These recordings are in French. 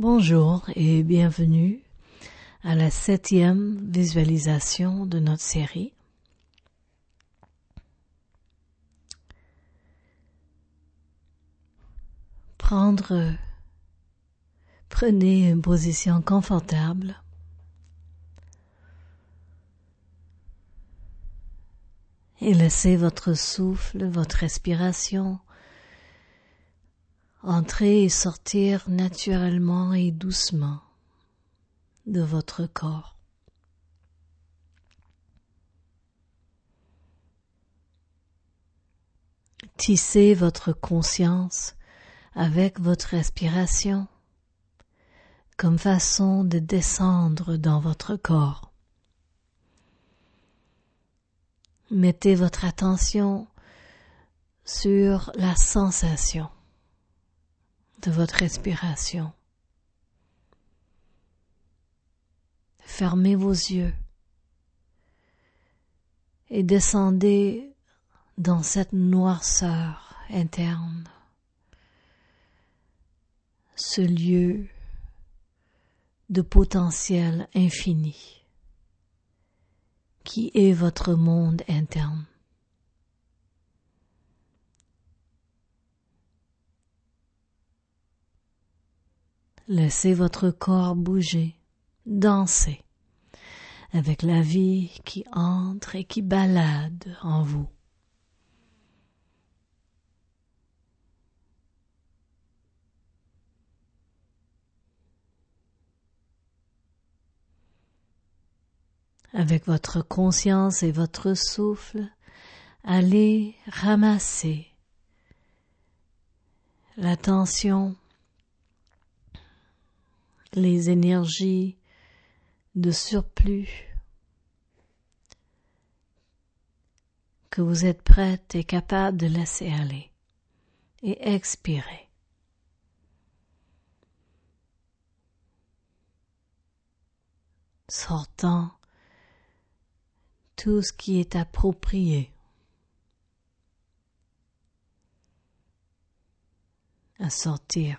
Bonjour et bienvenue à la septième visualisation de notre série. Prendre, prenez une position confortable. Et laissez votre souffle, votre respiration entrer et sortir naturellement et doucement de votre corps. Tissez votre conscience avec votre respiration comme façon de descendre dans votre corps. Mettez votre attention sur la sensation de votre respiration. Fermez vos yeux et descendez dans cette noirceur interne, ce lieu de potentiel infini qui est votre monde interne. Laissez votre corps bouger, danser avec la vie qui entre et qui balade en vous. Avec votre conscience et votre souffle, allez ramasser l'attention les énergies de surplus que vous êtes prête et capable de laisser aller et expirer. Sortant tout ce qui est approprié à sortir.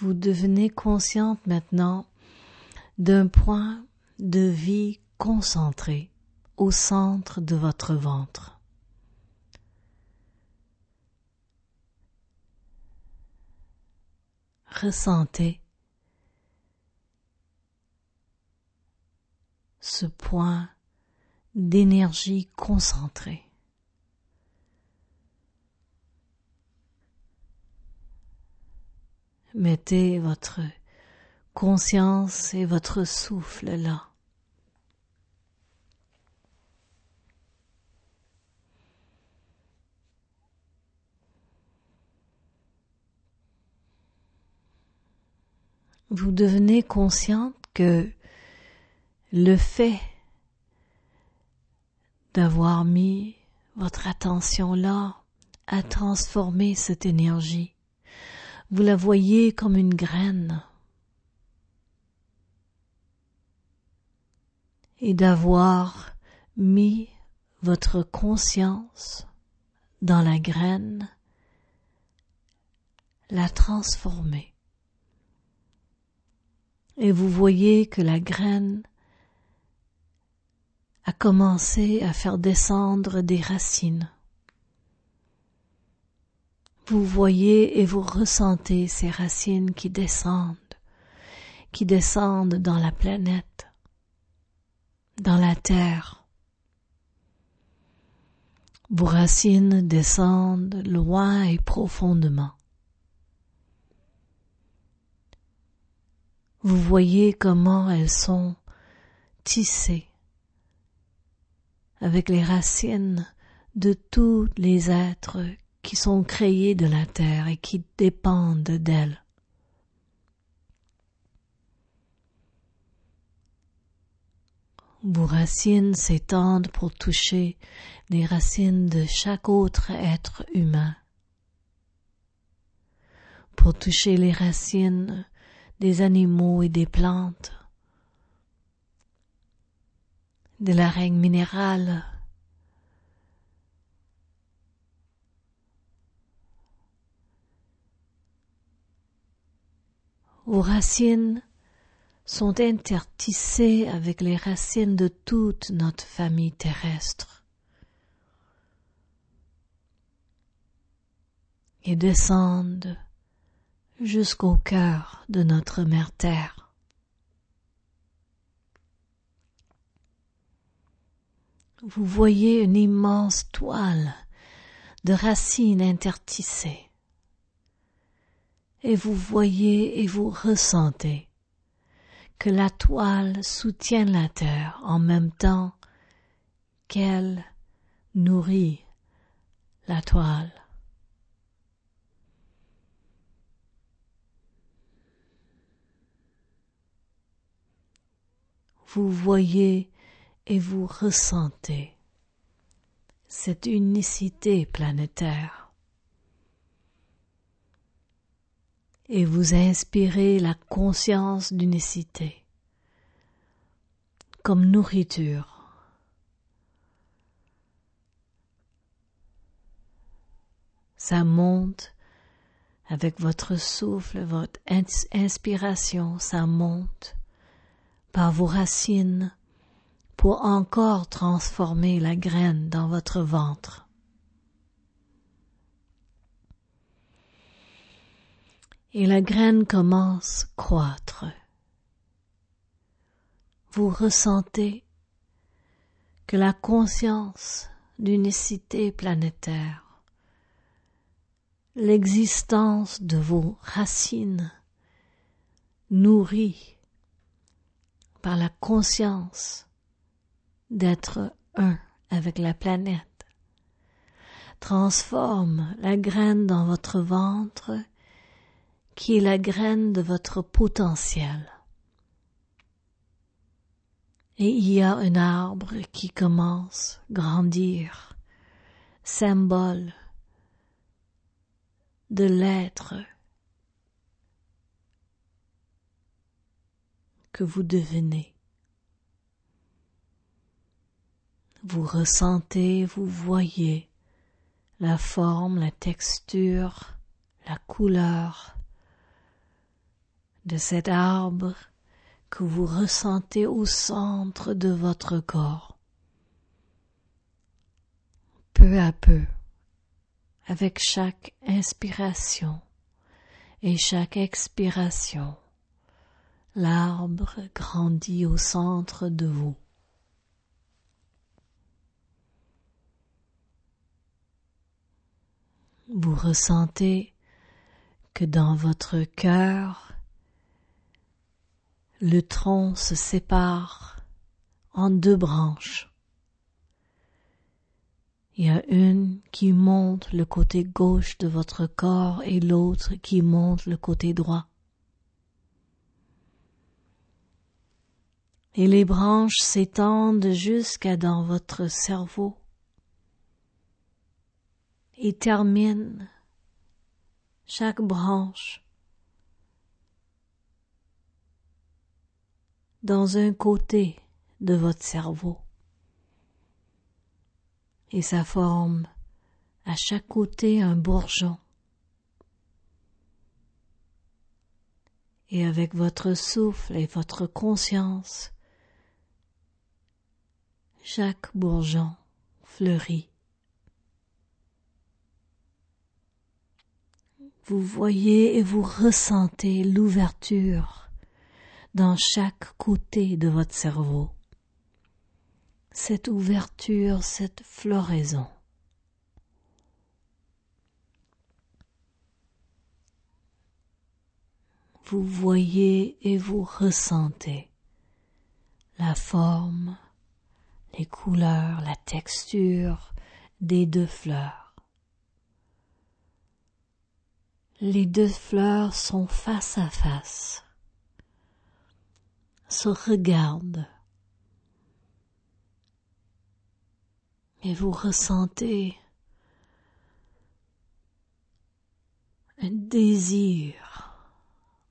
Vous devenez consciente maintenant d'un point de vie concentré au centre de votre ventre. Ressentez ce point d'énergie concentrée. Mettez votre conscience et votre souffle là. Vous devenez consciente que le fait d'avoir mis votre attention là a transformé cette énergie vous la voyez comme une graine. Et d'avoir mis votre conscience dans la graine, la transformer. Et vous voyez que la graine a commencé à faire descendre des racines vous voyez et vous ressentez ces racines qui descendent, qui descendent dans la planète, dans la terre. Vos racines descendent loin et profondément. Vous voyez comment elles sont tissées avec les racines de tous les êtres qui sont créés de la terre et qui dépendent d'elle. Vos racines s'étendent pour toucher les racines de chaque autre être humain, pour toucher les racines des animaux et des plantes, de la règne minérale, Vos racines sont intertissées avec les racines de toute notre famille terrestre et descendent jusqu'au cœur de notre mère Terre. Vous voyez une immense toile de racines intertissées et vous voyez et vous ressentez que la toile soutient la terre en même temps qu'elle nourrit la toile. Vous voyez et vous ressentez cette unicité planétaire. Et vous inspirez la conscience d'unicité comme nourriture. Ça monte avec votre souffle, votre inspiration, ça monte par vos racines pour encore transformer la graine dans votre ventre. Et la graine commence à croître. Vous ressentez que la conscience d'unicité planétaire, l'existence de vos racines nourrie par la conscience d'être un avec la planète, transforme la graine dans votre ventre qui est la graine de votre potentiel. Et il y a un arbre qui commence grandir, symbole de l'être que vous devenez. Vous ressentez, vous voyez la forme, la texture, la couleur, de cet arbre que vous ressentez au centre de votre corps. Peu à peu, avec chaque inspiration et chaque expiration, l'arbre grandit au centre de vous. Vous ressentez que dans votre cœur le tronc se sépare en deux branches. Il y a une qui monte le côté gauche de votre corps et l'autre qui monte le côté droit. Et les branches s'étendent jusqu'à dans votre cerveau et terminent chaque branche dans un côté de votre cerveau. Et ça forme à chaque côté un bourgeon. Et avec votre souffle et votre conscience, chaque bourgeon fleurit. Vous voyez et vous ressentez l'ouverture dans chaque côté de votre cerveau. Cette ouverture, cette floraison. Vous voyez et vous ressentez la forme, les couleurs, la texture des deux fleurs. Les deux fleurs sont face à face se regardent et vous ressentez un désir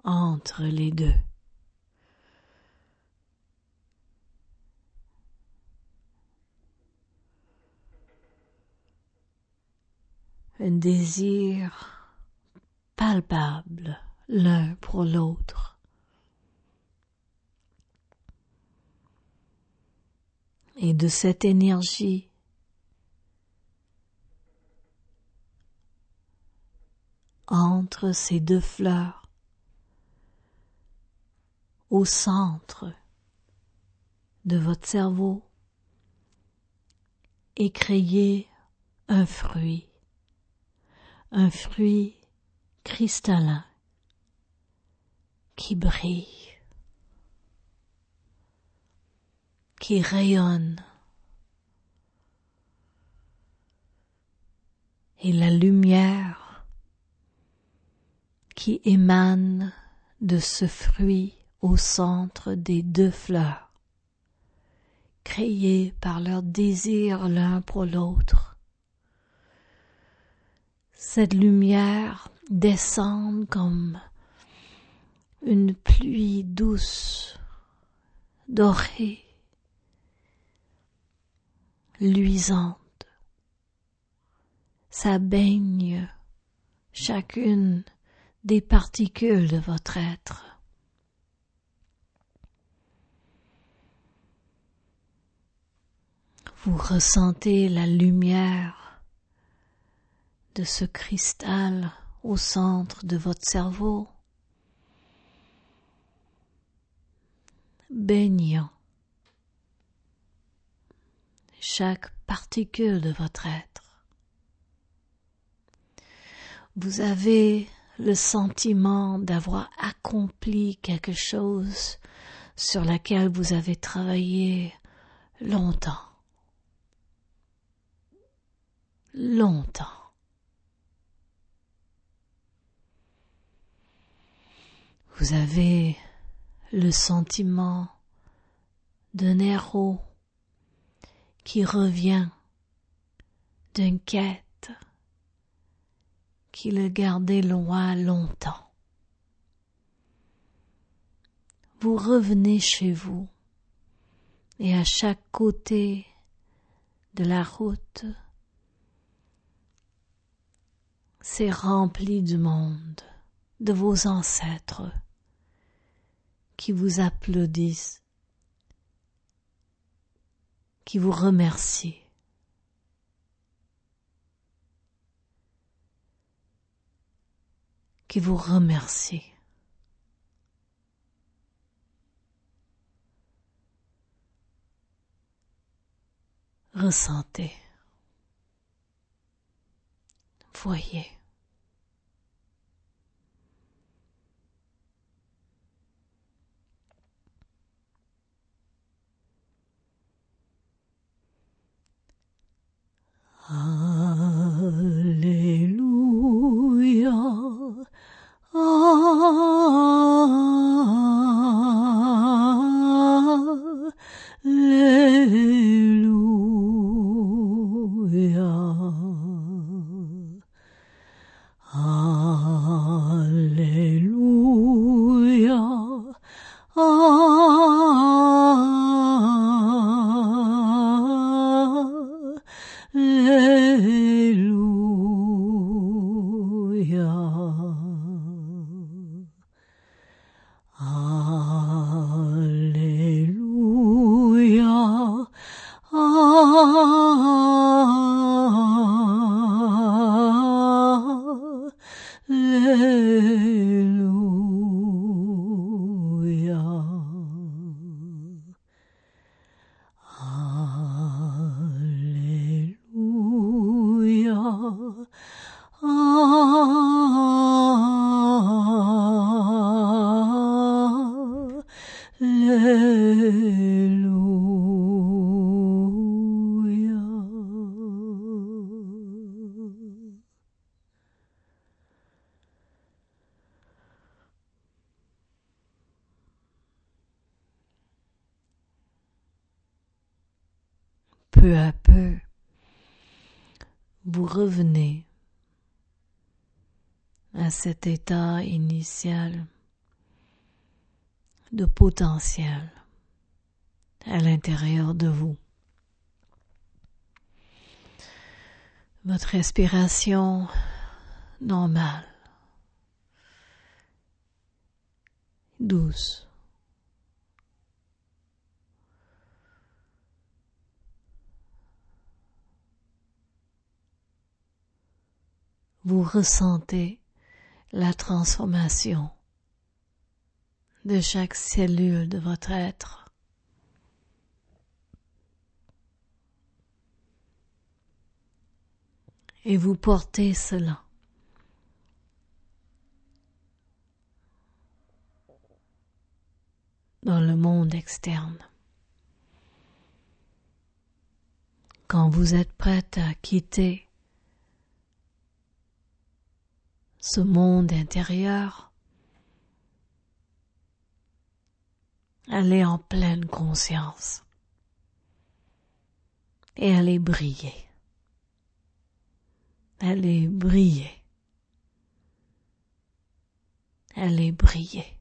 entre les deux. Un désir palpable l'un pour l'autre. Et de cette énergie. Entre ces deux fleurs, au centre de votre cerveau, et créer un fruit, un fruit cristallin qui brille, qui rayonne. Et la lumière qui émane de ce fruit au centre des deux fleurs, créés par leur désir l'un pour l'autre. Cette lumière descend comme une pluie douce, dorée, luisante. Ça baigne chacune des particules de votre être. Vous ressentez la lumière de ce cristal au centre de votre cerveau. baignant chaque particule de votre être. Vous avez le sentiment d'avoir accompli quelque chose sur laquelle vous avez travaillé longtemps. Longtemps. Vous avez le sentiment d'un héros qui revient d'une quête qui le gardait loin longtemps. Vous revenez chez vous et à chaque côté de la route, c'est rempli du monde, de vos ancêtres, qui vous applaudissent, qui vous remercient. qui vous remercie. Ressentez. Voyez. Peu à peu, vous revenez à cet état initial de potentiel à l'intérieur de vous. Votre respiration normale, douce. Vous ressentez la transformation de chaque cellule de votre être. Et vous portez cela. dans le monde externe. Quand vous êtes prête à quitter ce monde intérieur, allez en pleine conscience et allez briller. Allez briller. Allez briller.